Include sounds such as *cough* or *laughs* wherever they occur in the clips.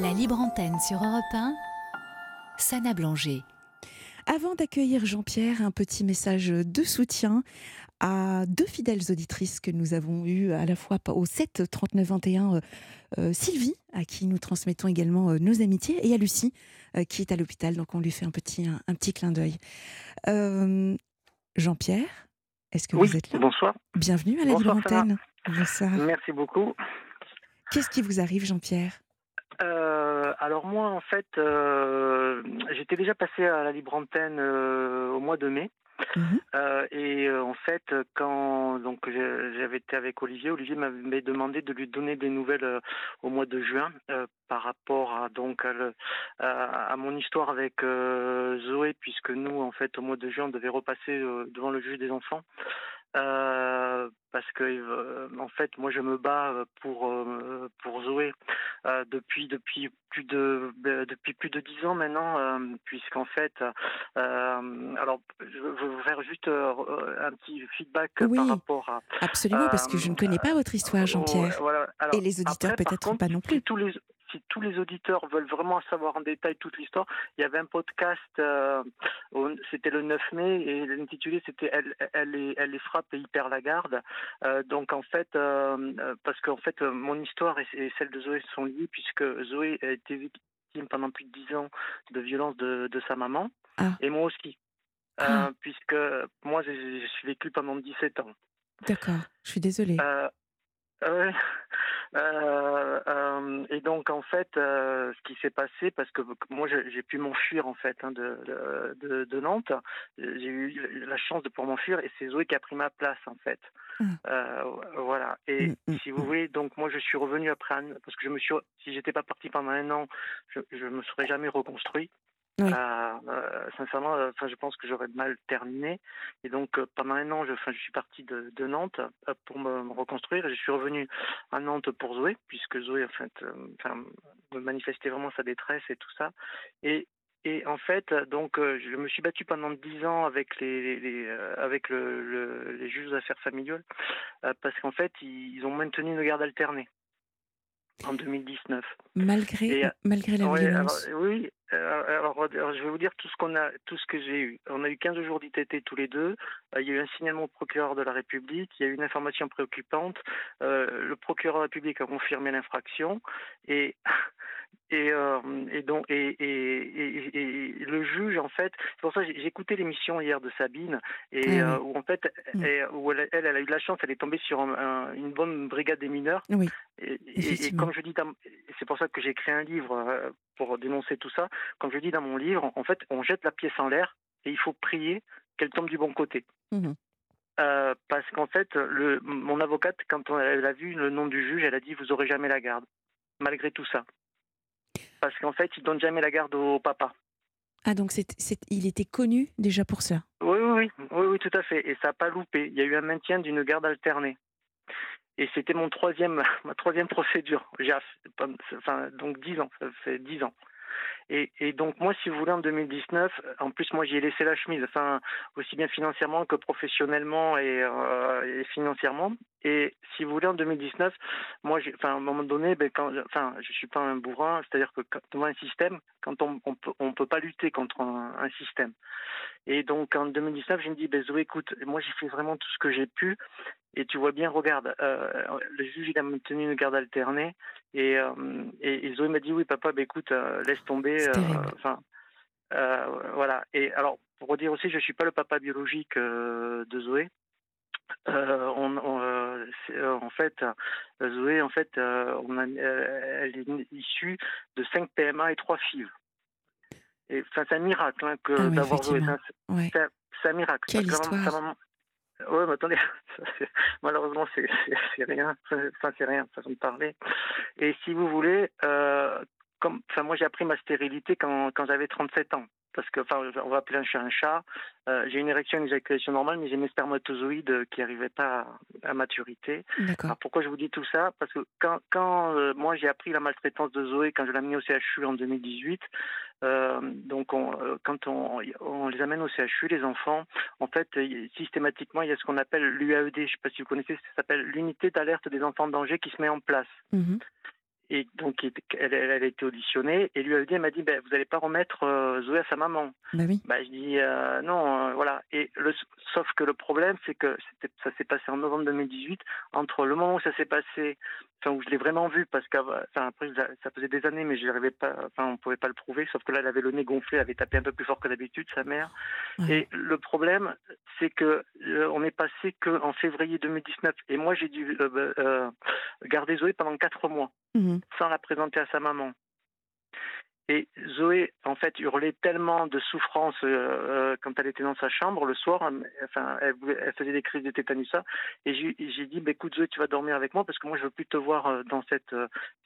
La libre antenne sur Europe 1, Sana Blanger. Avant d'accueillir Jean-Pierre, un petit message de soutien à deux fidèles auditrices que nous avons eues à la fois au 7 39 21 Sylvie, à qui nous transmettons également euh, nos amitiés, et à Lucie, euh, qui est à l'hôpital, donc on lui fait un petit, un, petit clin d'œil. Euh, Jean-Pierre, est-ce que vous êtes là? Bonsoir. Bienvenue à la Libre Antenne. Bonsoir. Merci beaucoup. Qu'est-ce qui vous arrive, Jean-Pierre? Alors moi, en fait, j'étais déjà passé à la libre antenne au mois de mai. Mhm. Euh, et euh, en fait, quand donc j'avais été avec Olivier, Olivier m'avait demandé de lui donner des nouvelles euh, au mois de juin par rapport à donc à, mon histoire avec Zoé, puisque nous, en fait, au mois de juin, on devait repasser devant le juge des enfants. Euh, parce que euh, en fait moi je me bats euh, pour pour Zoé. Depuis depuis plus de depuis plus de dix ans maintenant puisqu'en fait alors je veux vous faire juste un petit feedback par rapport à absolument parce que je ne connais pas votre histoire Jean-Pierre. et les auditeurs peut-être pas non plus. tous les si tous les auditeurs veulent vraiment savoir en détail toute l'histoire, il y avait un podcast, euh, c'était le 9 mai, et l'intitulé c'était elle, elle, frappe et hyper la garde. Euh, donc en fait, euh, parce qu'en fait, mon histoire et, celle de Zoé sont liées, puisque Zoé a été victime pendant plus de 10 ans de violence de, sa maman, ah. et moi aussi. Ah. Puisque moi, je suis vécu pendant 17 ans. D'accord, je suis désolée. Euh, euh, euh, et donc en fait, euh, ce qui s'est passé, parce que moi j'ai pu m'enfuir en fait hein, de, de, de, Nantes, j'ai eu la chance de pouvoir m'enfuir et c'est Zoé qui a pris ma place en fait. Ah. voilà. Et mm, mm, si vous voulez, donc moi je suis revenu après, parce que je me suis, si j'étais pas parti pendant un an, je, je me serais jamais reconstruit. Euh, euh, sincèrement, euh, enfin, je pense que j'aurais mal terminé. Et donc, pendant un an, je, je suis parti de, Nantes pour me, reconstruire. Je suis revenu à Nantes pour Zoé, puisque Zoé, en fait, enfin, me manifestait vraiment sa détresse et tout ça. Et et en fait, donc, je me suis battu pendant dix ans avec les, avec le, le, les juges d'affaires familiales parce qu'en fait, ils, ont maintenu une garde alternée en 2019. Malgré, malgré la violence. oui, euh, alors, je vais vous dire tout ce qu'on a, tout ce que j'ai eu. On a eu 15 jours d'ITT tous les deux. Euh, il y a eu un signalement au procureur de la République. Il y a eu une information préoccupante. Euh, le procureur de la République a confirmé l'infraction et et, euh, et donc et, et, et, le juge en fait c'est pour ça j'ai écouté l'émission hier de Sabine et ah où en fait mm. où elle, elle, a eu de la chance elle est tombée sur une bonne brigade des mineurs. Oui, et, comme je dis c'est pour ça que j'ai écrit un livre pour dénoncer tout ça comme je dis dans mon livre en fait on jette la pièce en l'air et il faut prier qu'elle tombe du bon côté. Mmh euh, parce qu'en fait, le, mon avocate, quand elle a vu le nom du juge, elle a dit vous aurez jamais la garde, malgré tout ça. Parce qu'en fait, il donne jamais la garde au papa. Ah, donc c'est, il était connu déjà pour ça oui, oui, oui, oui, tout à fait. Et ça n'a pas loupé. Il y a eu un maintien d'une garde alternée. Et c'était mon troisième, *laughs* ma troisième procédure. J'ai, enfin, donc dix ans, ça fait dix ans. Et, donc moi, si vous voulez, en 2019, en plus moi j'y ai laissé la chemise, enfin aussi bien financièrement que professionnellement et, euh, financièrement. Et si vous voulez, en 2019, moi, enfin, à un moment donné, ben, quand, enfin, je suis pas un bourrin, c'est-à-dire que devant un système, quand on, on peut, on peut pas lutter contre un, système. Et donc, en 2019, je me dis, ben, Zoé, écoute, moi, j'ai fait vraiment tout ce que j'ai pu. Et tu vois bien, regarde, euh, le juge, il a maintenu une garde alternée. Et, euh, et, Zoé m'a dit, oui, papa, ben, écoute, euh, laisse tomber. Euh, enfin, voilà. Et alors, pour dire aussi, je suis pas le papa biologique de Zoé. Euh, on, on, euh, en fait, Zoé, en fait, on a, elle est issue de 5 PMA et 3 FIV. Et c'est un miracle hein, que ah d'avoir Zoé. C'est un miracle. Quelle histoire. Oui, mais attendez, *laughs* malheureusement, c'est rien. Enfin, c'est rien, façon de parler. Et si vous voulez, euh, comme, enfin, moi, j'ai appris ma stérilité quand, quand j'avais 37 ans parce que, enfin, on va appeler un chat un chat. Euh, j'ai une érection, une éjaculation normale, mais j'ai mes spermatozoïdes qui n'arrivaient pas à, maturité. Alors pourquoi je vous dis tout ça? Parce que quand, quand euh, moi j'ai appris la maltraitance de Zoé quand je l'ai amenée au CHU en 2018, euh, donc on, euh, quand on, on, les amène au CHU, les enfants, en fait, systématiquement, il y a ce qu'on appelle l'UAED, je ne sais pas si vous connaissez, ça s'appelle l'unité d'alerte des enfants en danger qui se met en place. Mm-hmm. Et donc, elle, elle, a été auditionnée et lui a dit, elle m'a dit, ben, vous n'allez pas remettre euh, Zoé à sa maman. Bah oui. Ben, je dis, euh, non, euh, voilà. Et le, sauf que le problème, c'est que ça s'est passé en novembre 2018. Entre le moment où ça s'est passé, enfin, où je l'ai vraiment vu, parce qu'après, ça faisait des années, mais je n'arrivais pas, enfin, on pouvait pas le prouver, sauf que là, elle avait le nez gonflé, elle avait tapé un peu plus fort que d'habitude, sa mère. Et le problème, c'est que on est passé qu'en février 2019. Et moi, j'ai dû ben, garder Zoé pendant quatre mois. Mmh sans la présenter à sa maman. Et Zoé, en fait, hurlait tellement de souffrance euh, euh, quand elle était dans sa chambre le soir. Enfin, elle, faisait des crises de tétanus. Et j'ai dit, bah, écoute Zoé, tu vas dormir avec moi parce que moi, je veux plus te voir euh, dans cette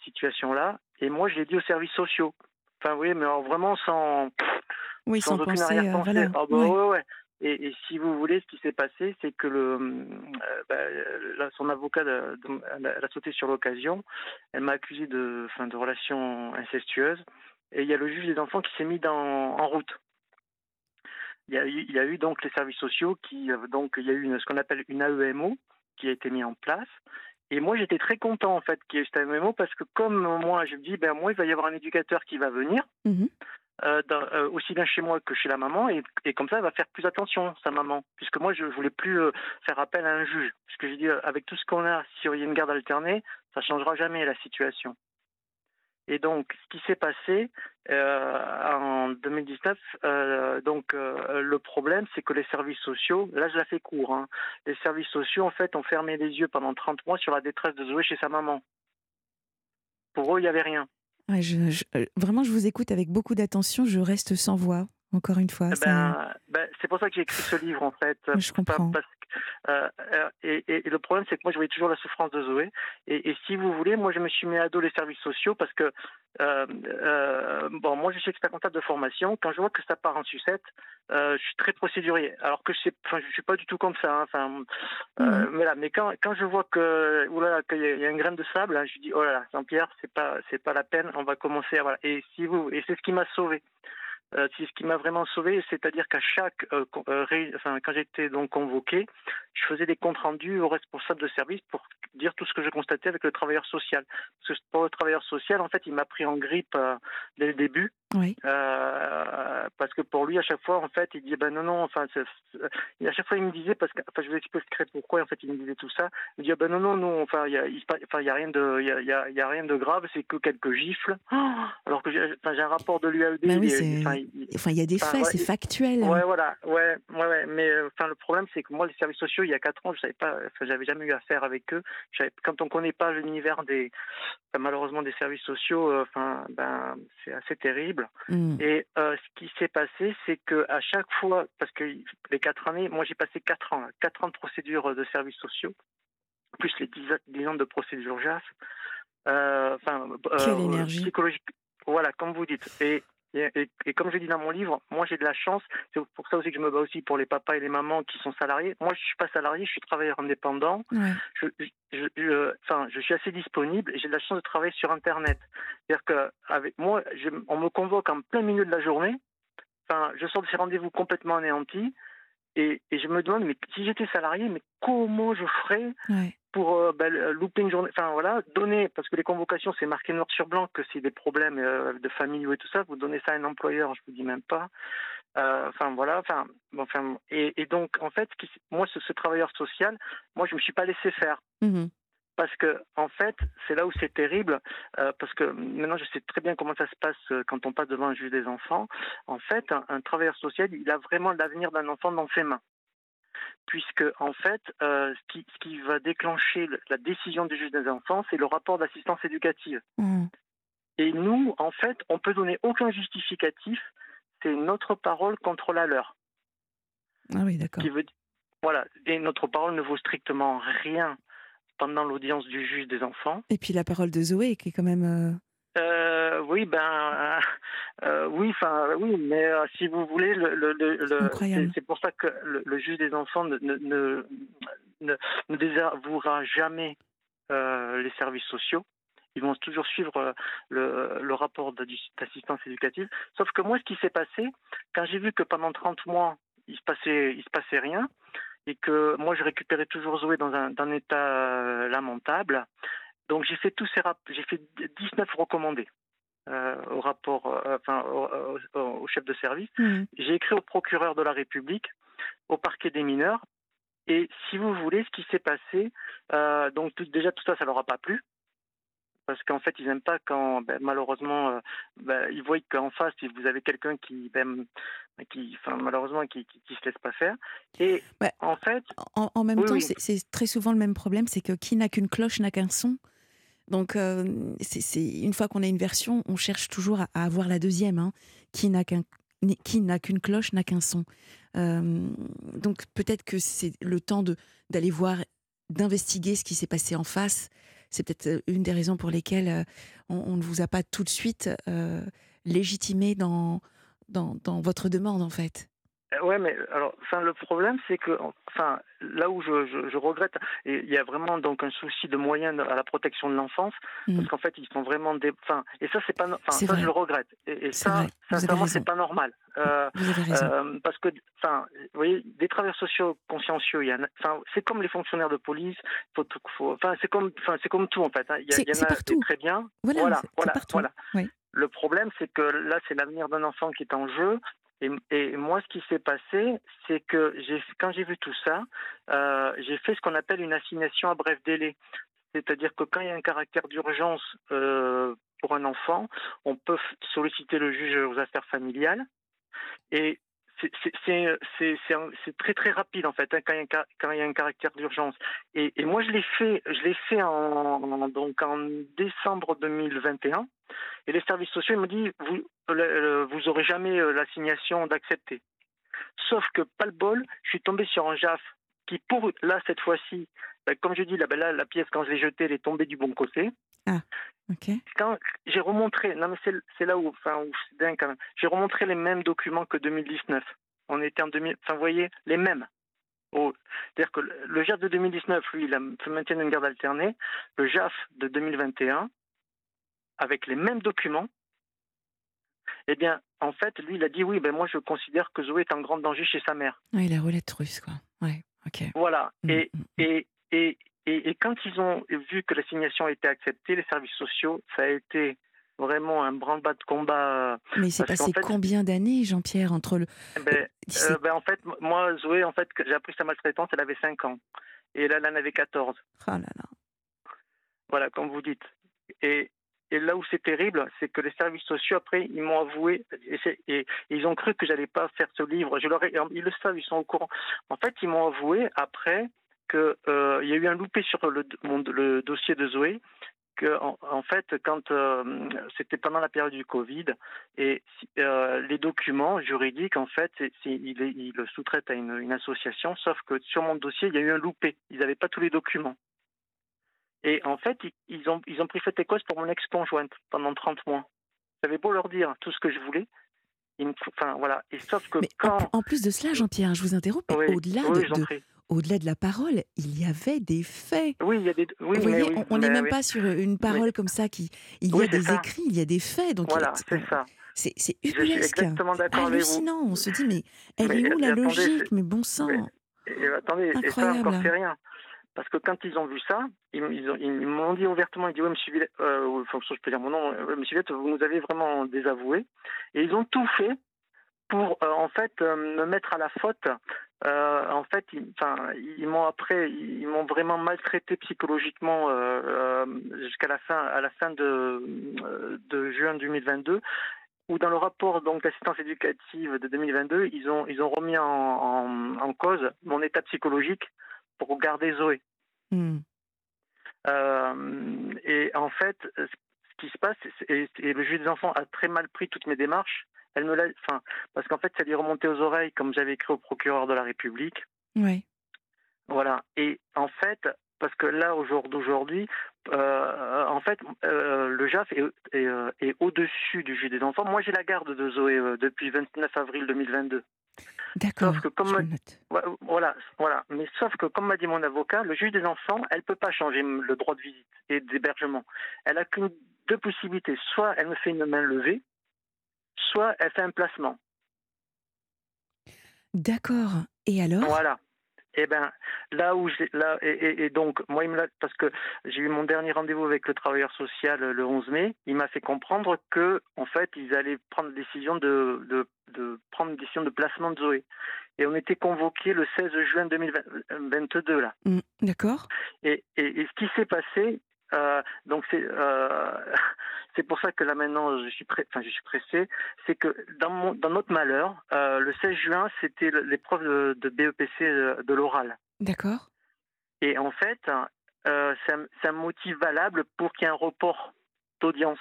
situation-là. Et moi, je l'ai dit aux services sociaux. Enfin, oui, mais vraiment sans, oui, sans, aucune arrière-pensée. Ah, bah, ouais, ouais. Et, si vous voulez, ce qui s'est passé, c'est que le, euh, bah, son avocat, a sauté sur l'occasion. Elle m'a accusé de, de relations incestueuses. Et il y a le juge des enfants qui s'est mis dans, en route. Il y, a eu, donc les services sociaux qui, euh, donc il y a eu ce qu'on appelle une AEMO qui a été mise en place. Et moi, j'étais très content en fait qu'il y ait cette AEMO parce que comme moi, je me dis, ben moi, il va y avoir un éducateur qui va venir. Mmh euh, euh, aussi bien chez moi que chez la maman, et, comme ça, elle va faire plus attention, sa maman, puisque moi, je voulais plus euh, faire appel à un juge, puisque j'ai dit, avec tout ce qu'on a, si y a une garde alternée, ça changera jamais la situation. Et donc, ce qui s'est passé en 2019, donc le problème, c'est que les services sociaux, là je la fais court, hein, les services sociaux en fait ont fermé les yeux pendant 30 mois sur la détresse de Zoé chez sa maman. Pour eux, il n'y avait rien. Euh, vraiment, je vous écoute avec beaucoup d'attention. Je reste sans voix, encore une fois. Eh ben, ben, c'est pour ça que j'ai écrit ce livre, en fait. Je comprends. Euh, et, le problème, c'est que moi, je voyais toujours la souffrance de Zoé. Et, si vous voulez, moi, je me suis mis à dos les services sociaux parce que, bon, moi, je suis expert comptable de formation. Quand je vois que ça part en sucette, je suis très procédurier. Alors que je ne suis pas du tout comme ça. Hein. Enfin, mmh. mais, là, mais quand, quand je vois que, qu'il y, a une graine de sable, hein, je dis, oh là là, Jean-Pierre, c'est pas, c'est pas la peine. On va commencer à, voilà. Et si vous, et c'est ce qui m'a sauvé. Euh, c'est ce qui m'a vraiment sauvé, c'est-à-dire qu'à chaque, euh, euh, enfin, quand j'étais donc convoqué, je faisais des comptes rendus aux responsables de service pour dire tout ce que je constatais avec le travailleur social. Parce que pour le travailleur social, en fait, il m'a pris en grippe dès le début. Oui. parce que pour lui, à chaque fois, en fait, il dit ben non, non, enfin, à chaque fois, il me disait, parce que, enfin, je vais expliquer pourquoi, en fait, il me disait tout ça. Il dit ben non, non, non, enfin, il y a, enfin, il y a rien de, il y a, y a, rien de grave, c'est que quelques gifles. alors que j'ai un rapport de l'UAED. Ben oui, Enfin, il y a des faits, c'est factuel. Ouais, voilà, ouais, ouais, ouais. Mais euh, enfin, le problème, c'est que moi, les services sociaux, il y a quatre ans, je savais pas, j'avais jamais eu affaire avec eux. Quand on connaît pas l'univers des, malheureusement, des services sociaux, euh, enfin, ben, c'est assez terrible. Hmm. Et euh, ce qui s'est passé, c'est que à chaque fois, parce que les quatre années, moi, j'ai passé quatre ans, quatre ans de procédure de services sociaux, plus les dix, ans de procédure JAF. Enfin, Quelle énergie psychologique. Voilà, comme vous dites. Et et, comme je dis dans mon livre, moi j'ai de la chance. C'est pour ça aussi que je me bats aussi pour les papas et les mamans qui sont salariés. Moi, je suis pas salarié, je suis travailleur indépendant. Je, je, enfin, je suis assez disponible et j'ai de la chance de travailler sur Internet. C'est-à-dire que avec moi, on me convoque en plein milieu de la journée. Enfin, je sors de ces rendez-vous complètement anéantis. Et, et, je me demande, mais si j'étais salarié, mais comment je ferais pour euh, ben, louper une journée Enfin voilà, donner, parce que les convocations, c'est marqué noir sur blanc que c'est des problèmes euh, de famille ou tout ça, vous donnez ça à un employeur, je vous dis même pas. Euh, enfin voilà, enfin, enfin et, et, donc en fait, moi, ce, ce, travailleur social, moi, je me suis pas laissé faire. Mmh parce que en fait, c'est là où c'est terrible, euh, parce que maintenant je sais très bien comment ça se passe euh, quand on passe devant un juge des enfants. En fait, un, travailleur social, il a vraiment l'avenir d'un enfant dans ses mains puisque en fait, euh, ce, qui, ce, qui, va déclencher la décision du juge des enfants, c'est le rapport d'assistance éducative. Mmh. Et nous, en fait, on peut donner aucun justificatif. C'est notre parole contre la leur. Ah oui, d'accord. Voilà, et notre parole ne vaut strictement rien pendant l'audience du juge des enfants. Et puis la parole de Zoé, qui est quand même. Euh, euh, oui, ben, euh, oui, enfin, oui, mais si vous voulez, le, le, c'est pour ça que le, juge des enfants ne, ne, ne, ne désavouera jamais les services sociaux. Ils vont toujours suivre le, le rapport d'assistance éducative. Sauf que moi, ce qui s'est passé, quand j'ai vu que pendant 30 mois, il se passait, il se passait rien, et que moi je récupérais toujours Zoé dans un, état euh, lamentable. Donc j'ai fait tous ces rap- j'ai fait 19 recommandés euh, au rapport, euh, enfin au, au- au chef de service. Mhm. J'ai écrit au procureur de la République, au parquet des mineurs. Et si vous voulez, ce qui s'est passé, euh, donc tout- déjà tout ça, ça leur a pas plu. Parce qu'en fait, ils n'aiment pas quand, ben, malheureusement, ben, ils voient qu'en face, vous avez quelqu'un qui, ben, qui, enfin, malheureusement, qui, qui, qui se laisse pas faire. Et Ouais. en fait, En, en même Oui, temps, oui. c'est- très souvent le même problème, c'est que qui n'a qu'une cloche n'a qu'un son. Donc, euh, c'est une fois qu'on a une version, on cherche toujours à, à avoir la deuxième. hein. Qui n'a qu'un qui n'a qu'une cloche n'a qu'un son. Euh, donc, peut-être que c'est le temps d'aller voir, d'investiguer ce qui s'est passé en face. C'est peut-être euh, une des raisons pour lesquelles on, on ne vous a pas tout de suite euh, légitimé dans, dans, dans votre demande, en fait. Euh, Ouais, mais alors, enfin, le problème, c'est que, enfin, là où je, je, je regrette, et il y a vraiment donc un souci de moyens à la protection de l'enfance, Mm. parce qu'en fait, ils sont vraiment des, enfin, et ça, c'est pas, enfin, ça, vrai. je le regrette, et, et C'est ça, sincèrement, c'est pas normal. Euh, euh, parce que, enfin, vous voyez, des travailleurs sociaux consciencieux, il y en a, enfin, c'est comme les fonctionnaires de police, faut, faut- enfin, c'est comme, enfin, c'est comme tout en fait. hein. Il y, en a partout. très bien. Voilà, voilà, voilà, partout. voilà. Oui. Le problème, c'est que là, c'est l'avenir d'un enfant qui est en jeu. Et, moi, ce qui s'est passé, c'est que quand j'ai vu tout ça, euh, j'ai fait ce qu'on appelle une assignation à bref délai. C'est-à-dire que quand il y a un caractère d'urgence euh, pour un enfant, on peut solliciter le juge aux affaires familiales. Et c'est- c'est- très très rapide en fait hein, quand, il y a un, caractère d'urgence. Et, moi je l'ai fait, en, décembre 2021. Et les services sociaux ils m'ont dit vous euh, vous aurez jamais euh, l'assignation d'accepter. Sauf que pas le bol, je suis tombé sur un JAF qui pour là cette fois-ci, ben, comme je dis là, ben, là la pièce quand je l'ai jetée elle est tombée du bon côté Ok. quand j'ai remontré, non mais c'est là où, enfin, où c'est dingue quand même. J'ai remontré les mêmes documents que 2019. On était en 2000, enfin, vous voyez, les mêmes. Oh, C'est-à-dire que le JAF de 2019, lui, il a fait maintenir une garde alternée. Le JAF de 2021, avec les mêmes documents, eh bien, en fait, lui, il a dit oui, ben moi, je considère que Zoé est en grand danger chez sa mère. Oui, la roulette russe, quoi. Ouais, ok. Voilà. Mm, Et, mm. et, et, et, et quand ils ont vu que l'assignation a été acceptée, les services sociaux, ça a été vraiment un branle-bas de combat. Mais c'est passé fait- combien d'années, Jean-Pierre, entre le. Ben, c'est- euh, ben, en fait, moi, Zoé, en fait, j'ai appris sa maltraitance, elle avait 5 ans. Et là, elle en avait 14. Oh là là. Voilà, comme vous dites. Et, et là où c'est terrible, c'est que les services sociaux, après, ils m'ont avoué, et- et ils ont cru que j'allais pas faire ce livre. Je leur ai- ils le savent, ils sont au courant. En fait, ils m'ont avoué, après, qu'il il y a eu un loupé sur le, mon- le dossier de Zoé, que en, en fait, quand euh, c'était pendant la période du Covid, et euh, les documents juridiques, en fait, ils ils le sous-traitent à une, une association, sauf que sur mon dossier, il y a eu un loupé. Ils n'avaient pas tous les documents. Et en fait, ils, ils ont, ils ont pris fait cause pour mon ex-conjointe pendant 30 mois. J'avais beau leur dire tout ce que je voulais. ils me- enfin, voilà. Et sauf que Mais en, quand. en plus de cela, Jean-Pierre, je vous interromps, Oui, au-delà oui, de, de-. Au-delà de la parole, il y avait des faits. Oui, il y a des. Oui, Vous voyez, oui, on- n'est même oui. pas sur une parole comme ça qui. Il y Oui, a des ça. écrits, il y a des faits. Donc Voilà, c'est ça. C'est exactement d'accord avec vous. hallucinant. On se dit, mais elle Mais, est où la attendez, logique? Mais bon sang. mais- Et attendez, et ça Incroyable. encore c'est rien. Parce que quand ils ont vu ça, ils, ils ont- ils m'ont dit ouvertement, ils disent, ouais, monsieur Villette, euh, je peux dire mon nom, euh, monsieur Villette, vous nous avez vraiment désavoué. Et ils ont tout fait pour, euh, en fait, euh, me mettre à la faute. Euh, en fait, ils, m'ont après, ils m'ont vraiment maltraité psychologiquement euh, euh, jusqu'à la fin, à la fin de, de juin 2022 où dans le rapport donc d'assistance éducative de 2022, ils ont ils ont remis en, en, en cause mon état psychologique pour garder Zoé. Hmm. Euh, et en fait, ce qui se passe, et, et le juge des enfants a très mal pris toutes mes démarches. Elle me l'a, enfin, parce qu'en fait, ça lui remonté aux oreilles, comme j'avais écrit au procureur de la République. Ouais. Voilà. Et en fait, parce que là, au jour d'aujourd'hui, euh, en fait, euh, le JAF est, est, euh, est au-dessus du juge des enfants. Moi, j'ai la garde de Zoé euh, depuis le 29 avril 2022. D'accord. Sauf que comme- Voilà, voilà. Mais sauf que, comme m'a dit mon avocat, le juge des enfants, elle peut pas changer le droit de visite et d'hébergement. Elle a qu'une deux possibilités. Soit elle me fait une main levée, soit elle fait un placement. D'accord. Et alors? Voilà. Et ben là où j'ai là et, et, donc moi il me l'a parce que j'ai eu mon dernier rendez-vous avec le travailleur social le 11 mai, il m'a fait comprendre que en fait ils allaient prendre la décision de, de, de prendre une décision de placement de Zoé. Et on était convoqué le 16 juin 2022 là. Mmh, d'accord. Et, et, et, ce qui s'est passé, euh, donc c'est euh, *laughs* c'est pour ça que là maintenant je suis prêt, enfin je suis pressé, c'est que dans mon dans notre malheur, euh, le 16 juin c'était l'épreuve de, de, BEPC de, de l'oral. D'accord. Et en fait, c'est un, un, motif valable pour qu'il y ait un report d'audience.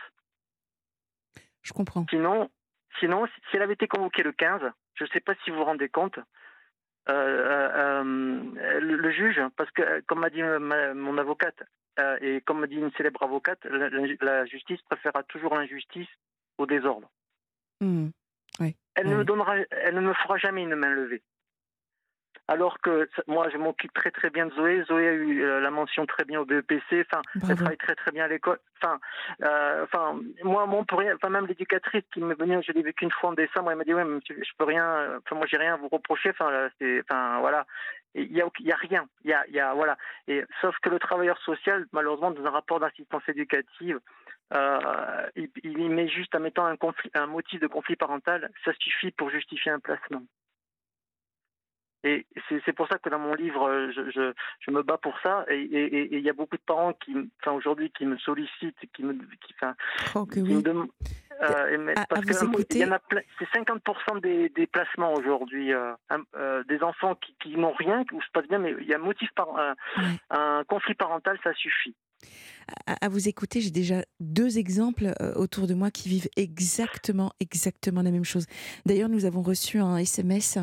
Je comprends. Sinon, sinon, si elle avait été convoquée le 15, je ne sais pas si vous vous rendez compte, euh, euh, le, le, juge, parce que comme m'a dit ma, mon avocate, euh, et comme dit une célèbre avocate, la, la justice préférera toujours l'injustice au désordre. Mmh. Oui. Elle, oui. ne me donnera, elle ne me fera jamais une main levée. Alors que moi, je m'occupe très très bien de Zoé. Zoé a eu euh, la mention très bien au BEPC. Enfin, elle travaille très très bien à l'école. Enfin, euh, enfin, moi, mon pour rien. Enfin, même l'éducatrice qui m'est venue, je l'ai vu qu'une fois en décembre, elle m'a dit ouais, monsieur, je peux rien. Enfin, moi, j'ai rien à vous reprocher. Enfin, voilà. Il y a, y a rien. Il y a, y a, voilà. Et sauf que le travailleur social, malheureusement, dans un rapport d'assistance éducative, euh, il, il, met juste en mettant un, conflit, un motif de conflit parental, ça suffit pour justifier un placement. Et c'est pour ça que dans mon livre, je, je, je me bats pour ça. Et il et, et, y a beaucoup de parents qui, enfin aujourd'hui, qui me sollicitent, qui me, qui, enfin, oh, que qui oui. me demandent. Euh, à, parce à que écouter. c'est 50% des, des, placements aujourd'hui, euh, euh, des enfants qui, qui n'ont rien, où se passe bien, mais il y a un motif par un conflit parental, ça suffit. À, à vous écouter, j'ai déjà deux exemples euh, autour de moi qui vivent exactement, exactement la même chose. D'ailleurs, nous avons reçu un SMS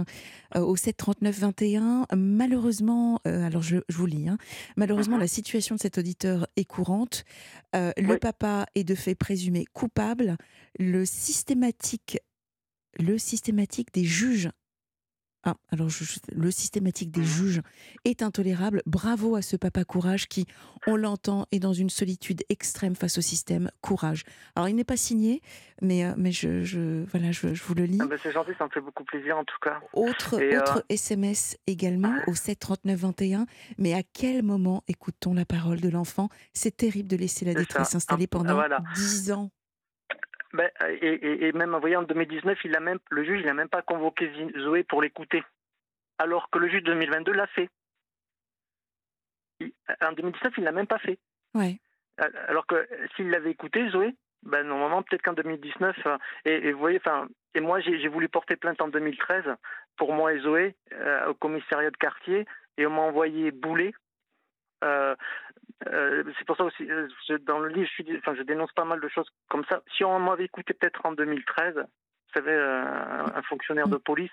euh, au 7 39 21. Malheureusement, euh, alors je, je, vous lis, hein, malheureusement, Mhm. la situation de cet auditeur est courante. Le papa est de fait présumé coupable. Le systématique, le systématique des juges. Ah, alors je- le systématique des Mhm. juges est intolérable. Bravo à ce papa courage qui, on l'entend, est dans une solitude extrême face au système. Courage. Alors il n'est pas signé, mais, euh, mais je, je- voilà, je, je vous le lis. Ah c'est gentil, ça me fait beaucoup plaisir en tout cas. Autre, Et, euh, SMS également au 7 39 21. Mais à quel moment écoute-t-on la parole de l'enfant? C'est terrible de laisser la détresse s'installer Ah, pendant voilà. 10 ans. Ben, et, et, et même, vous voyez, en 2019, il a même, le juge n'a même pas convoqué Zoé pour l'écouter. Alors que le juge de 2022 l'a fait. Il- en 2019, il l'a même pas fait. Ouais. Alors que s'il l'avait écouté, Zoé, ben normalement peut-être qu'en 2019, euh, et, et vous voyez, enfin, et moi j'ai j'ai voulu porter plainte en 2013 pour moi et Zoé euh, au commissariat de quartier, et on m'a envoyé bouler. Euh, euh, c'est pour ça aussi, euh, je- dans le livre, je, suis, enfin, je dénonce pas mal de choses comme ça. Si on m'avait écouté peut-être en 2013, vous savez, euh, un, fonctionnaire de police,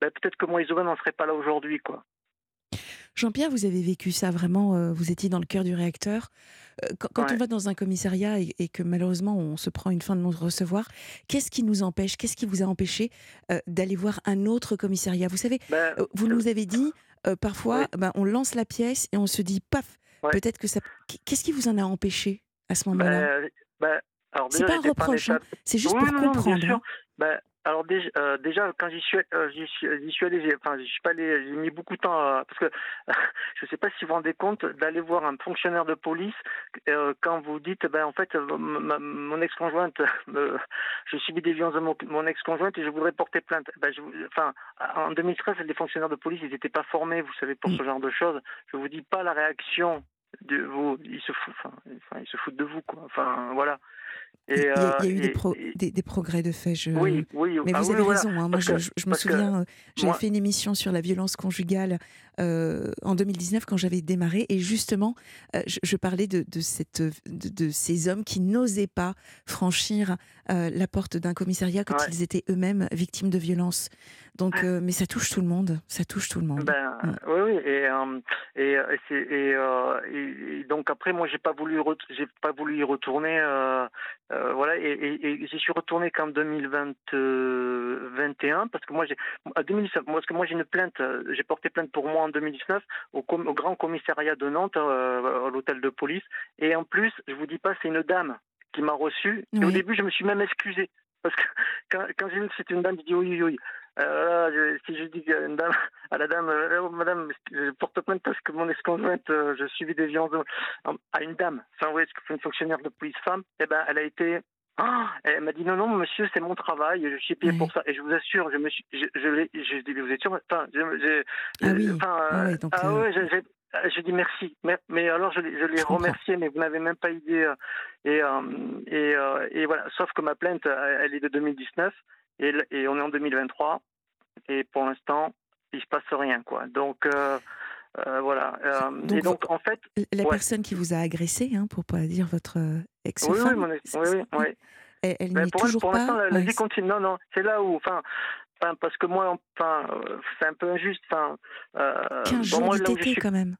ben, peut-être que moi Zoé n'en serait pas là aujourd'hui, quoi. Jean-Pierre, vous avez vécu ça vraiment, euh, vous étiez dans le cœur du réacteur. Quand quand Ouais. on va dans un commissariat et, et que malheureusement on se prend une fin de non-recevoir, qu'est-ce qui nous empêche, qu'est-ce qui vous a empêché d'aller voir un autre commissariat? Vous savez, Ben, vous nous avez dit euh, parfois, Oui. ben, on lance la pièce et on se dit paf, Ouais. peut-être que ça. Qu'est-ce qui vous en a empêché à ce moment-là? Ben, alors C'est pas un reproche, hein, c'est juste Oui, pour non, comprendre. hein. Ben, alors déjà, euh, déjà quand j'y suis, euh, j'y suis, j'y suis allé, j'ai, enfin, j'y suis pas allé, j'ai mis beaucoup de temps parce que *laughs* je sais pas si vous vous rendez compte d'aller voir un fonctionnaire de police euh, quand vous dites, ben en fait, euh, ma- mon ex-conjointe, *laughs* je subis des violences de mon, mon ex-conjointe et je voudrais porter plainte. Ben, je, enfin, en 2013, les fonctionnaires de police, ils n'étaient pas formés, vous savez, pour Mm. ce genre de choses. Je vous dis pas la réaction de vous, ils se foutent, enfin, ils se foutent de vous, quoi. Enfin, voilà. Il y, a- il y a eu des, et- pro- et- des, des progrès de fait. Je... oui, oui. Mais ah vous oui, avez voilà. raison. hein. Moi, je, que- je- je me souviens, euh, j'avais moi- fait une émission sur la violence conjugale euh, en 2019 quand j'avais démarré, et justement, euh, je, je parlais de, de cette, de, de ces hommes qui n'osaient pas franchir euh, la porte d'un commissariat quand Ouais. ils étaient eux-mêmes victimes de violences. Donc, mais ça touche tout le monde. Ça touche tout le monde. Ben, Mm. oui, oui, et donc après moi j'ai pas voulu ret- j'ai pas voulu y retourner euh, euh, voilà et, et, et j'y suis retourné qu'en 2021 parce que moi j'ai à 2019 moi parce que moi j'ai une plainte euh, j'ai porté plainte pour moi en 2019 au, com- au grand commissariat de Nantes euh, à l'hôtel de police. Et en plus je vous dis pas c'est une dame qui m'a reçu. Et au début je me suis même excusé. Parce que quand, quand j'ai vu que c'était une dame, j'ai dit oui, oui, oui. Euh, je, si je dis à une dame, à la dame, euh, oh, madame, je porte plainte parce que mon ex-conjointe, euh, je suivis des violences de- à une dame, enfin, oui, une fonctionnaire de police femme, eh ben, elle a été, ah, elle m'a dit non, non, monsieur, c'est mon travail, je suis payé Ouais. pour ça. Et je vous assure, je me suis, je, je l'ai, je dis, vous êtes sûr, enfin, je, je- Ah oui. enfin, Ah euh, ouais, donc, ah euh, ouais, j'ai- j'ai- j'ai dit merci, mais, mais alors je, l'ai- remercié, mais vous n'avez même pas idée. euh, Et, euh, et, euh, et voilà, sauf que ma plainte, euh, elle est de 2019 et, on est en 2023 et pour l'instant, il se passe rien, quoi. Donc euh, euh, voilà. euh, Donc, et donc en fait, La Ouais. personne qui vous a agressé, hein, pour pas dire votre oui, ex-femme, oui, mon- oui, c'est- oui, oui. elle, elle Ben, pour toujours pour pas. l'instant, la, vie continue. Non, non, c'est là où, enfin, parce que moi, enfin, c'est un peu injuste. Enfin, euh, 15 bon, jours moi, là où je d'ITT suis quand même.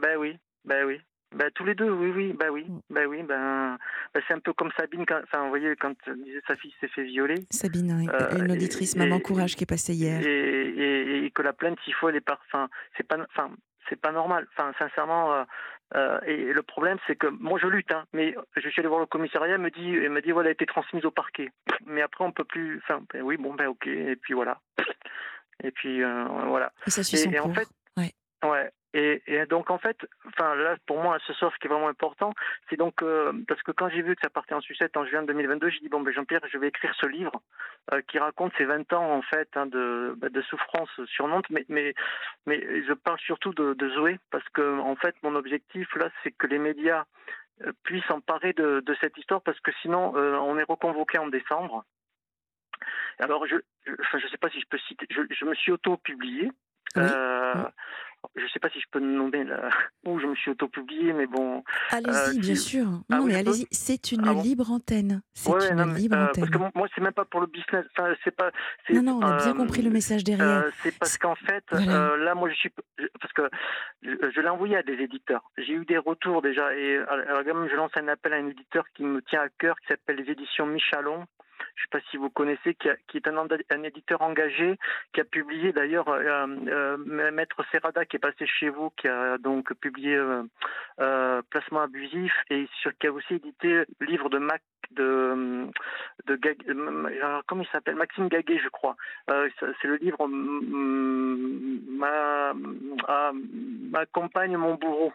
Ben oui, ben oui. Ben tous les deux, oui, oui, ben oui, Mm. ben oui, ben, ben, c'est un peu comme Sabine, quand, enfin, vous voyez, quand elle disait sa fille s'est fait violer, Sabine, hein, Euh, une auditrice, et- Maman Courage, qui est passée hier. et, et que la plainte, s'il faut, elle est par, enfin, c'est pas, enfin, c'est pas normal, enfin, sincèrement, euh, euh, et le problème, c'est que moi, je lutte, hein, mais je suis allé voir le commissariat, elle me dit, elle me dit, voilà, elle a été transmise au parquet, mais après, on peut plus, enfin, ben oui, bon, ben ok, et puis voilà, et puis euh, voilà. Et ça suit son et en cours. fait, ouais. Ouais. Et, et donc en fait, enfin là pour moi ce soir ce qui est vraiment important, c'est donc euh, parce que quand j'ai vu que ça partait en sucette en juin 2022, j'ai dit bon ben Jean-Pierre, je vais écrire ce livre euh, qui raconte ces 20 ans en fait hein, de, bah, de souffrance sur Nantes, mais mais mais je parle surtout de, de Zoé parce que en fait mon objectif là c'est que les médias euh, puissent s'emparer de, de cette histoire parce que sinon euh, on est reconvoqué en décembre. Alors je je, enfin, je sais pas si je peux citer, je, je me suis auto-publié. Oui. Euh, Je sais pas si je peux nommer là, *laughs* où je me suis auto-publié, mais bon. Allez-y, euh, bien sûr. Non, Ah oui, mais allez-y. C'est une Ah bon libre antenne. C'est Ouais, une non, libre euh, antenne. parce que moi c'est même pas pour le business. Enfin, c'est pas. Non, non, on a bien euh, compris le message derrière. c'est parce qu'en fait, Voilà. là, moi, je suis parce que je, je l'ai envoyé à des éditeurs. J'ai eu des retours déjà, et alors, même, je lance un appel à un éditeur qui me tient à cœur, qui s'appelle les éditions Michalon. Je ne sais pas si vous connaissez, qui, a- qui est un, éditeur engagé, qui a publié d'ailleurs euh, euh, Maître Serrada, qui est passé chez vous, qui a donc publié euh, Placement abusif, et sur, qui a aussi édité le livre de Mac de, de Gag- alors, comment il s'appelle? Maxime Gaguet, je crois. C'est le livre ma, ah, ma compagne, mon bourreau.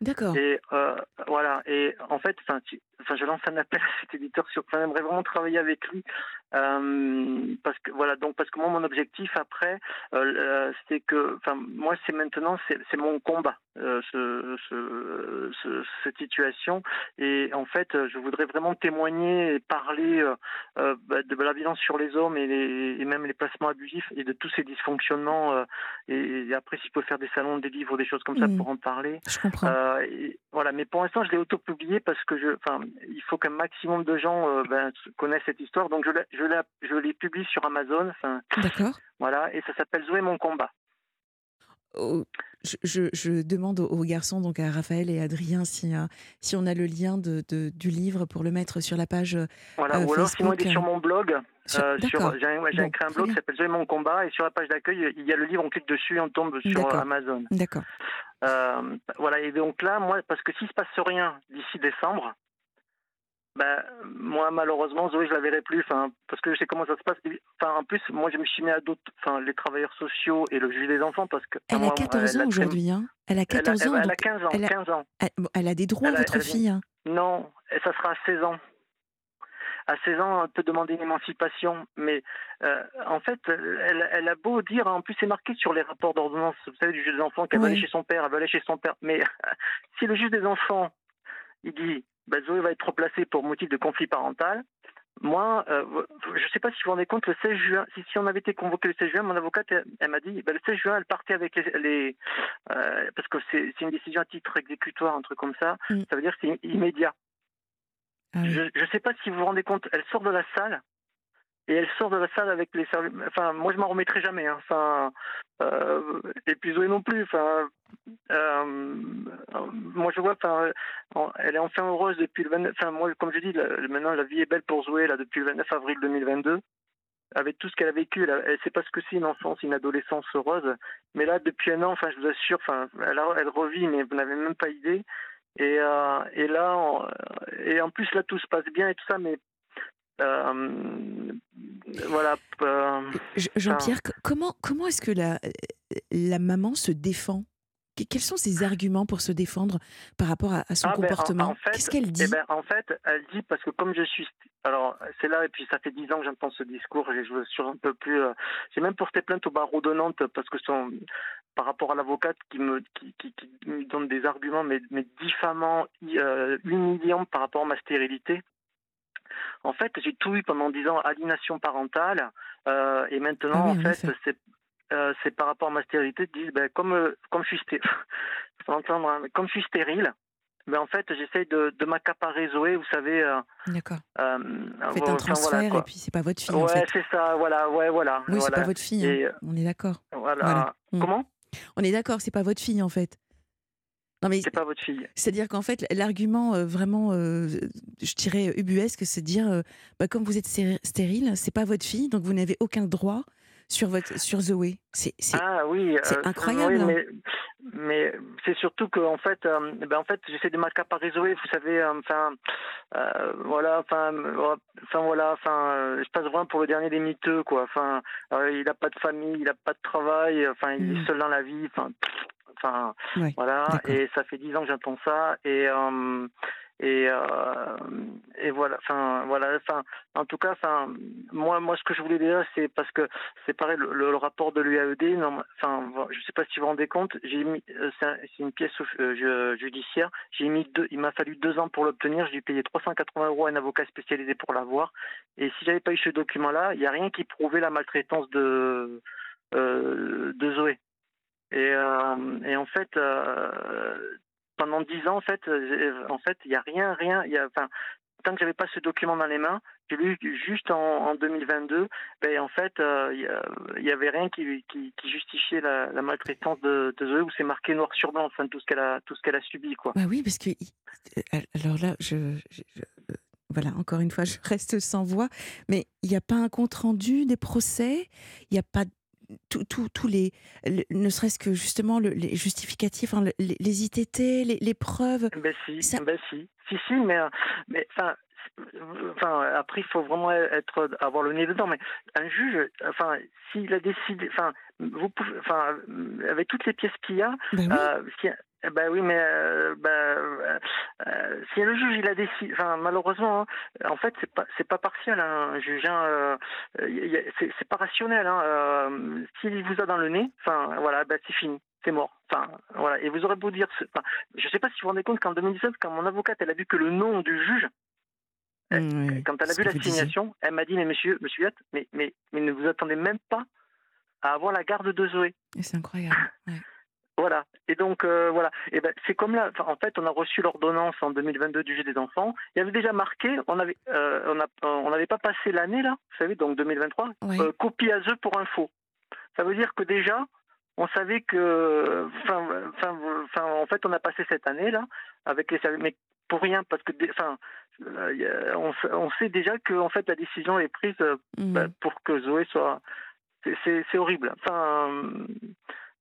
D'accord. Et euh, voilà. Et en fait, enfin, enfin, je lance un appel à cet éditeur sur. Enfin, j'aimerais vraiment travailler avec lui euh, parce que voilà. Donc parce que moi, mon objectif après, euh, euh, c'est que, enfin, moi, c'est maintenant, c'est mon combat, euh, ce, ce, ce- cette situation. Et en fait, je voudrais vraiment témoigner et parler bah, de la violence sur les hommes et, les, et même les placements abusifs et de tous ces dysfonctionnements. et, et après, s'il peut faire des salons, des livres, des choses comme ça Mhm. pour en parler. Je comprends. Et voilà, mais pour l'instant, je l'ai auto-publié parce que je, enfin, il faut qu'un maximum de gens ben, connaissent cette histoire. Donc, je, je, la, je les publie sur Amazon. D'accord. voilà, et ça s'appelle Zoé mon combat. Oh, je, je- je demande aux, garçons, donc à Raphaël et Adrien, si, euh, si on a le lien de, de- du livre pour le mettre sur la page. Voilà, Euh, ou alors sinon, il est sur mon blog. sur- Euh, sur- D'accord. j'ai ouais, Bon, créé un blog qui s'appelle Zoé mon combat et sur la page d'accueil, il y a le livre, on clique dessus et on tombe sur. Amazon. D'accord. Euh, voilà, et donc là, moi, parce que s'il se passe rien d'ici décembre, ben, moi, malheureusement, Zoé, je la verrai plus, enfin, parce que je sais comment ça se passe. Enfin, en plus, moi, je me suis mis à d'autres, enfin, les travailleurs sociaux et le juge des enfants, parce que. Elle a moi, 14 elle ans aujourd'hui. Hein. Elle a Elle a, 14 elle ans. elle a donc 15 ans, elle a- 15 ans. elle, a des droits, votre fille. hein. Non, et ça sera à 16 ans. À 16 ans, elle peut demander une émancipation, mais euh, en fait, elle, elle a beau dire, en plus c'est marqué sur les rapports d'ordonnance, vous savez, du juge des enfants, qu'elle va aller chez son père, elle va aller chez son père, mais *laughs* si le juge des enfants, il dit, bah, Zoé va être replacée pour motif de conflit parental, moi, euh, je ne sais pas si vous vous rendez compte, le 16 juin, si, si on avait été convoqué le 16 juin, mon avocate, elle, elle m'a dit, bah, le 16 juin, elle partait avec les... les, euh, parce que c'est c'est une décision à titre exécutoire, un truc comme ça, Mm. ça veut dire que c'est immédiat. Ah oui. Je ne sais pas si vous vous rendez compte, elle sort de la salle et elle sort de la salle avec les services. Enfin, moi, je m'en remettrai jamais. hein. Enfin, euh, et puis Zoé non plus. Enfin, euh, moi, je vois. Enfin, en- elle est enfin heureuse depuis le 29. Enfin, moi, comme je dis, maintenant, la vie est belle pour Zoé là depuis le 29 avril 2022. Avec tout ce qu'elle a vécu, elle, elle sait pas ce que c'est une enfance, une adolescence heureuse. Mais là, depuis un an, enfin, je vous assure, enfin, elle, revit, mais vous n'avez même pas idée. Et, euh, là, et en plus là tout se passe bien et tout ça, mais voilà. Jean-Pierre, comment, comment est-ce que la, la maman se défend? Quels sont ses arguments pour se défendre par rapport à, son ah, ben, comportement? Qu'est-ce qu'elle dit? eh ben, En fait, elle dit parce que comme je suis, alors c'est là et puis ça fait dix ans que j'entends ce discours et je suis un peu plus. Euh, j'ai même porté plainte au barreau de Nantes parce que son, par rapport à l'avocate qui me qui, qui, me donne des arguments mais, mais diffamants, euh, humiliants par rapport à ma stérilité. En fait, j'ai tout eu pendant dix ans, aliénation parentale, euh, et maintenant, ah en fait, c'est euh, c'est par rapport à ma stérilité, disent ben, comme, euh, comme, je suis stérile, *laughs* hein, comme je suis stérile, ben, en fait, j'essaye de, de m'accaparer Zoé, vous savez. Euh, D'accord. Euh, Faites un transfert et puis c'est pas votre fille. Ouais, en fait. c'est ça, voilà, ouais, voilà. Oui, c'est pas votre fille, hein. on est d'accord. Voilà. Comment? On est d'accord, c'est pas votre fille en fait. Non mais c'est pas votre fille. C'est-à-dire qu'en fait, l'argument vraiment, je dirais ubuesque, c'est de dire, bah, comme vous êtes stérile, c'est pas votre fille, donc vous n'avez aucun droit sur, votre, sur Zoé. C'est ah, oui, c'est euh, incroyable. Oui, mais, mais c'est surtout que en fait, euh, ben en fait, j'essaie de m'accaparer Zoé. Vous savez, euh, enfin, voilà, enfin, enfin voilà, enfin, je passe vraiment pour le dernier des miteux, quoi. Enfin, il n'a pas de famille, il n'a pas de travail, enfin, il est mmh. seul dans la vie, enfin. Enfin, voilà, et ça fait dix ans que j'entends ça, et et euh, et voilà. Enfin voilà. Enfin en tout cas enfin moi moi ce que je voulais dire c'est parce que c'est pareil le, rapport de l'UAED enfin je sais pas si vous vous rendez compte j'ai mis euh, c'est une pièce euh, judiciaire. J'ai mis deux il m'a fallu deux ans pour l'obtenir. J'ai payé 380 euros à un avocat spécialisé pour l'avoir. Et si j'avais pas eu ce document là il y a rien qui prouvait la maltraitance de euh, de Zoé et, et en fait, pendant dix ans, en fait, euh, en fait, il n'y a rien, rien. Y a, tant que j'avais pas ce document dans les mains, j'ai lu juste en, 2022. Ben, en fait, euh, il n'y avait rien qui, justifiait la, maltraitance de, de Zoé, où c'est marqué noir sur blanc, enfin tout ce qu'elle a, tout ce qu'elle a subi, quoi. Bah oui, parce que euh, alors là, je, voilà, encore une fois, je reste sans voix, mais il n'y a pas un compte rendu des procès, il n'y a pas tous les, ne serait-ce que justement les justificatifs, les, ITT, les, preuves. Ben si, ben si, si, si, mais, mais enfin, enfin après il faut vraiment être avoir le nez dedans mais un juge enfin s'il a décidé enfin vous pouvez enfin avec toutes les pièces qu'il y a ben euh, eh ben oui, mais euh, ben, euh, euh, si le juge il a décidé, enfin malheureusement, hein, en fait c'est pas c'est pas partiel, hein, un juge, hein, c'est pas rationnel. Hein, S'il vous a dans le nez, enfin voilà, ben c'est fini, c'est mort. Enfin voilà, et vous aurez beau dire, enfin, je sais pas si vous vous rendez compte qu'en 2017, quand mon avocate elle a vu que le nom du juge, mmh, quand elle a vu l'assignation, elle m'a dit mais monsieur, monsieur Yatt, mais mais mais ne vous attendez même pas à avoir la garde de Zoé. C'est incroyable. *laughs* Ouais. Voilà. Et donc euh, voilà. Et ben c'est comme là. En fait, on a reçu l'ordonnance en 2022 du jeu des enfants. Il y avait déjà marqué. On avait, euh, on a, on n'avait pas passé l'année là. Vous savez, donc 2023. Euh, copie à eux pour info. Ça veut dire que déjà, on savait que, enfin, en fait, on a passé cette année là avec les services, mais pour rien parce que, enfin, on, on, sait déjà que en fait la décision est prise mmh. ben, pour que Zoé soit. C'est horrible. Enfin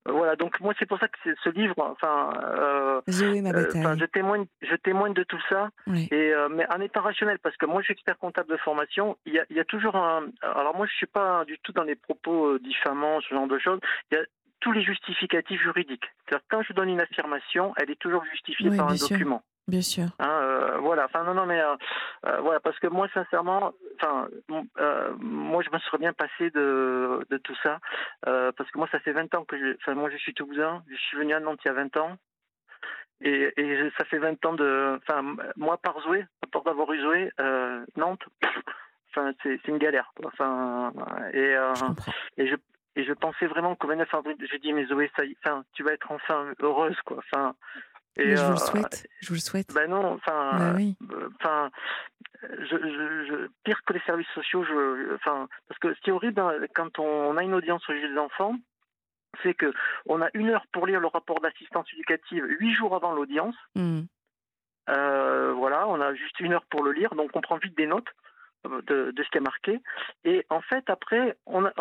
voilà, donc moi c'est pour ça que ce livre, enfin, euh, euh je témoigne, je témoigne de tout ça, et euh, mais en étant rationnel, parce que moi je suis expert comptable de formation, il y a, il y a toujours un, alors moi je suis pas du tout dans les propos euh, diffamants, ce genre de choses, il y a tous les justificatifs juridiques. C'est-à-dire quand je donne une affirmation, elle est toujours justifiée par un document. Bien sûr. Hein, euh, voilà. Enfin non non mais euh, euh, voilà parce que moi sincèrement, enfin moi je me serais bien passé de, de tout ça parce que moi ça fait 20 ans que je, enfin moi je suis toulousain, je suis venu à Nantes il y a 20 ans. Et, et ça fait 20 ans de, enfin moi par Zoé, pour d'avoir eu Zoé, Nantes, *coughs* enfin c'est une galère. Enfin et et je et je pensais vraiment qu'au 29 avril, je dis mais Zoé, ça, enfin, tu vas être enfin heureuse quoi. Enfin, et je vous le euh, souhaite. Je vous le souhaite. Ben non, enfin, bah oui. Euh, enfin, je, je, pire que les services sociaux, je, enfin, parce que ce qui est horrible hein, quand on a une audience au juge des enfants, c'est que on a une heure pour lire le rapport d'assistance éducative huit jours avant l'audience. Mmh. Euh, voilà, on a juste une heure pour le lire, donc on prend vite des notes. De, de, ce qui est marqué. Et en fait, après, on a,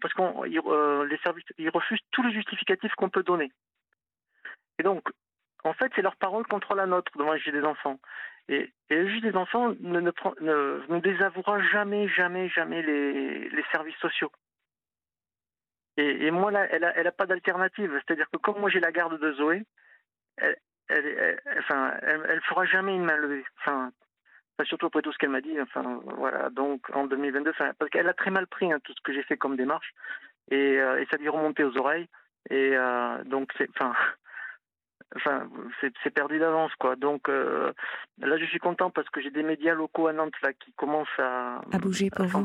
parce qu'on les services, ils refusent tous les justificatifs qu'on peut donner. Et donc, en fait, c'est leur parole contre la nôtre devant les juges des enfants. Et, et le juge des enfants ne, ne, désavouera jamais, jamais, jamais les, services sociaux. Et, moi, là, elle n'a a pas d'alternative. C'est-à-dire que comme moi, j'ai la garde de Zoé, elle, elle, fera jamais une main levée. Surtout après tout ce qu'elle m'a dit. Enfin, voilà. Donc, en 2022, enfin, parce qu'elle a très mal pris hein, tout ce que j'ai fait comme démarche. Et, euh, ça lui remontait aux oreilles. Et euh, donc, c'est, enfin, c'est, perdu d'avance, quoi. Donc, euh, là, je suis content parce que j'ai des médias locaux à Nantes là qui commencent à, À bouger pour à vous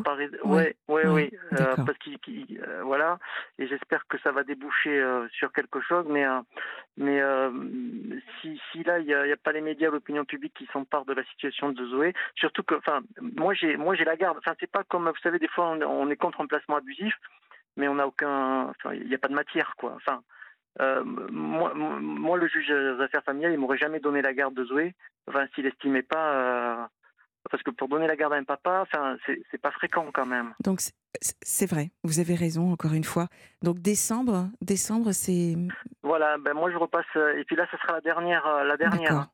Oui, Ouais, ouais, oui, oui. euh, parce qu'il, qu'il- euh, voilà. Et j'espère que ça va déboucher euh, sur quelque chose. Mais, euh, mais euh, si, si là, il n'y a, a pas les médias, l'opinion publique qui s'emparent de la situation de Zoé, surtout que, enfin, moi, j'ai, moi, j'ai la garde. Enfin, c'est pas comme, vous savez, des fois, on, on est contre un placement abusif, mais on n'a aucun, enfin, il n'y a pas de matière, quoi. Enfin. Euh, moi, moi, le juge des affaires familiales, il m'aurait jamais donné la garde de Zoé, enfin, s'il estimait pas, euh, parce que pour donner la garde à un papa, enfin, c'est pas fréquent quand même. Donc c'est- vrai, vous avez raison encore une fois. Donc décembre, décembre c'est Voilà, ben moi je repasse, euh, et puis là, ce sera la dernière, la dernière.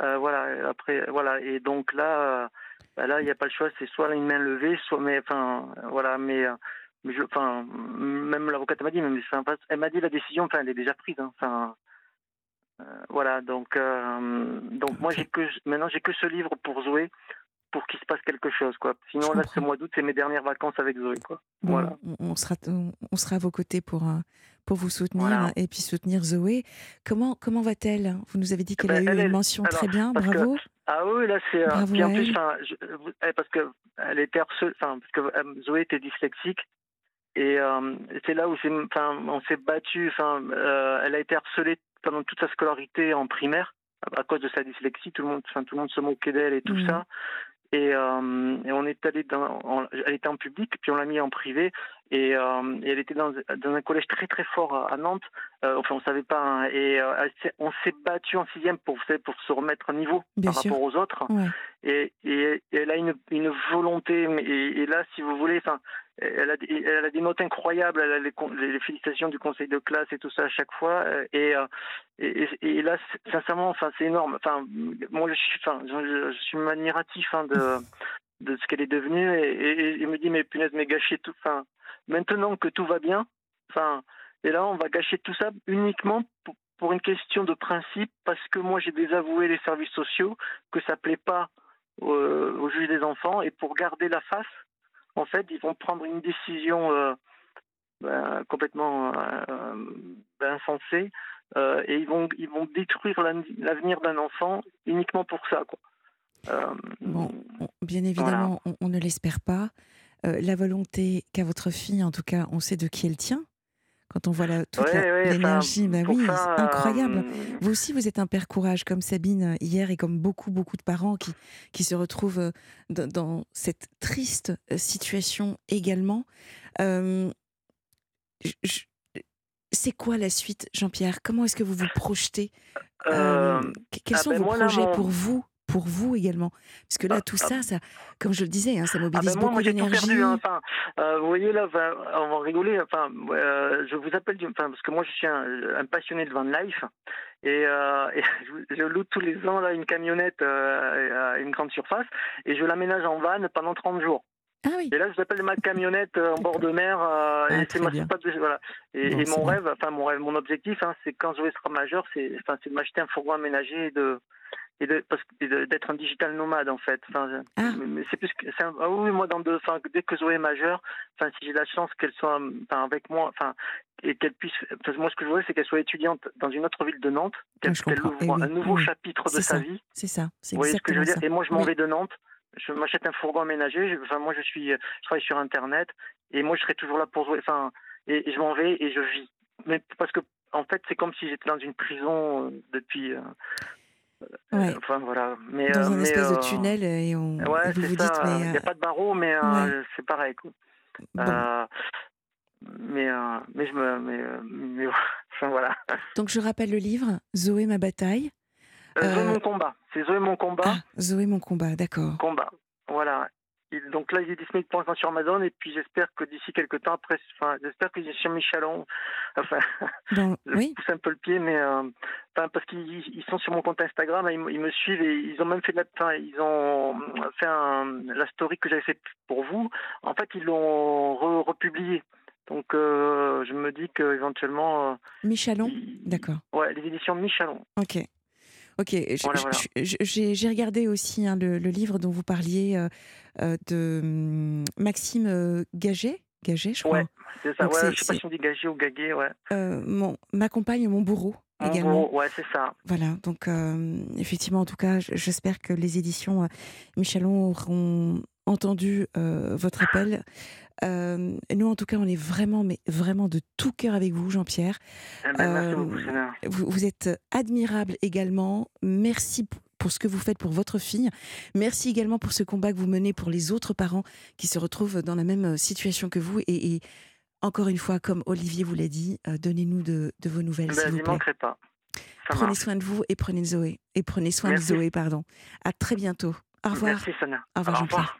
Euh, voilà, après, voilà, et donc là, ben là, il n'y a pas le choix, c'est soit une main levée, soit, mais, enfin, voilà, mais, mais je, enfin, même l'avocate m'a dit, un pas- elle m'a dit la décision, enfin, elle est déjà prise, hein, enfin, euh, voilà, donc, euh, donc moi j'ai que, maintenant j'ai que ce livre pour Zoé, pour qu'il se passe quelque chose, quoi. Sinon là, ce mois d'août, c'est mes dernières vacances avec Zoé, quoi. Bon, Voilà. on, sera on, sera à vos côtés pour euh, pour vous soutenir Voilà. et puis soutenir Zoé. Comment comment va-t-elle? Vous nous avez dit qu'elle Ben, a eu elle une mention alors, très bien, que- bravo. Ah oui, là c'est. euh, Bravo puis en à plus, enfin, je- eh, parce que elle était harcelée, enfin, parce que Zoé était dyslexique. Et euh, c'est là où enfin, on s'est battu. Enfin, euh, elle a été harcelée pendant toute sa scolarité en primaire à cause de sa dyslexie. Tout le monde, enfin, tout le monde se moquait d'elle et tout Mhm. ça. Et, euh, et on est allé dans, elle était en public, puis on l'a mis en privé. Et, euh, et elle était dans, dans un collège très très fort à, à Nantes. Euh, enfin, on savait pas. hein. et euh, on s'est battu en sixième pour, vous savez, pour se remettre à niveau Bien par sûr. rapport aux autres. Ouais. Et, et, elle a une, une volonté. et là, si vous voulez, enfin, elle a, des- elle a des notes incroyables. Elle a les, félicitations du conseil de classe et tout ça à chaque fois. euh, Et, euh, et, là, sincèrement, enfin, c'est énorme. Enfin, moi, je suis, enfin, je, je suis admiratif hein, de, *laughs* de ce qu'elle est devenue. Et, il me dit, mais punaise, mais gâcher tout. Enfin, maintenant que tout va bien, enfin, et là, on va gâcher tout ça uniquement pour, pour une question de principe, parce que moi, j'ai désavoué les services sociaux, que ça plaît pas euh, au juge des enfants, et pour garder la face, en fait, ils vont prendre une décision euh, ben, complètement euh, ben, insensée, euh, et ils vont, ils vont détruire l'avenir d'un enfant uniquement pour ça, quoi. Bon, on- bien évidemment, on, on ne l'espère pas. La volonté qu'a votre fille, en tout cas, on sait de qui elle tient. Quand on voit la, toute ouais, ouais, l'énergie, bah pour oui, ça, incroyable. euh, Vous aussi, vous êtes un père courage, comme Sabine euh, hier et comme beaucoup, beaucoup de parents qui, qui se retrouvent euh, dans, dans cette triste situation également. Euh, c'est quoi la suite, Jean-Pierre? Comment est-ce que vous vous projetez? Euh, que- Quels ah sont ben vos là, projets mon- pour vous? Pour vous également Parce que là, Ah, tout ah, ça, ça, comme je le disais, hein, ça Ah mobilise ben moi, beaucoup d'énergie. hein. Enfin, euh, vous voyez là, enfin, on va rigoler. Enfin, euh, je vous appelle, du- enfin, parce que moi je suis un, un passionné de van life et, euh, *laughs* et je, je loue tous les ans là une camionnette euh, à une grande surface et je l'aménage en van pendant 30 jours. Ah oui, Et là, je vous appelle ma camionnette en bord de mer. euh, Ah, et c'est très ma bien. pas de- voilà. Et, Bon, et c'est mon bien. rêve, enfin mon rêve, mon objectif, hein, c'est quand Zoé sera majeure, c'est, enfin, c'est de m'acheter un fourgon aménagé et de et d'être un digital nomade en fait. Enfin, Ah. c'est plus que un- ah oui, moi dans deux, enfin dès que Zoé est majeure, enfin si j'ai la chance qu'elle soit, enfin avec moi, enfin et qu'elle puisse, parce que moi ce que je voudrais c'est qu'elle soit étudiante dans une autre ville de Nantes, qu'elle, Ah, qu'elle. Eh ouvre oui, un nouveau oui. chapitre de sa ça. vie. c'est ça, c'est Vous voyez ce que je veux dire? ça. Et moi, je m'en Oui. vais de Nantes. Je m'achète un fourgon aménagé. Je- Enfin, moi, je suis, je travaille sur Internet et moi, je serai toujours là pour jouer. Enfin, et, et je m'en vais et je vis. Mais parce que, en fait, c'est comme si j'étais dans une prison euh, depuis. euh, Ouais. euh, enfin, voilà. Mais Dans euh, un mais, espèce euh, de tunnel et, on, Ouais, et vous vous ça. dites, mais Il n'y euh, a pas de barreau, mais euh, c'est pareil. Quoi. bon. Euh, mais, euh, mais je me, mais, euh, mais *laughs* enfin, voilà. Donc je rappelle le livre Zoé ma bataille. Euh, Zoé Euh, mon combat. C'est Zoé mon combat. Ah, Zoé mon combat, d'accord. Combat. Voilà. Donc là, il est disponible pour l'instant sur Amazon et puis j'espère que d'ici quelques temps après, enfin, j'espère que sur Michelon, *laughs* enfin, Dans- je Oui, pousse un peu le pied, mais euh, enfin, parce qu'ils ils sont sur mon compte Instagram, ils, me- ils me suivent et ils ont même fait de la, enfin, ils ont fait un, la story que j'avais fait pour vous. En fait, ils l'ont re- republié. Donc, euh, je me dis qu'éventuellement, euh, Michalon. D'accord. ouais, les éditions Michelon. Ok. Ok. Voilà, voilà. J'ai regardé aussi hein, le, le livre dont vous parliez euh, euh, de hum, Maxime euh, Gaget. Gaget, je crois. Ouais, c'est ça. Ouais, je sais pas si on dit gagé ou gagué, ouais. Mon, ma compagne, mon bourreau En également. gros, ouais, c'est ça. Voilà, donc effectivement, en tout cas, j'espère que les éditions Michelon auront entendu euh, votre appel. Euh, nous, en tout cas, on est vraiment, mais vraiment de tout cœur avec vous, Jean-Pierre. Eh ben, merci Euh, beaucoup. Vous, vous êtes admirable également. Merci pour ce que vous faites pour votre fille. Merci également pour ce combat que vous menez pour les autres parents qui se retrouvent dans la même situation que vous. Et, et encore une fois, comme Olivier vous l'a dit, euh, donnez-nous de, de vos nouvelles, Ben, s'il vous plaît. pas. Ça Prenez marche. soin de vous et prenez Zoé. Et prenez soin Merci. de Zoé, pardon. À très bientôt. Au revoir. Merci, Sana. Au revoir, Jean-Pierre.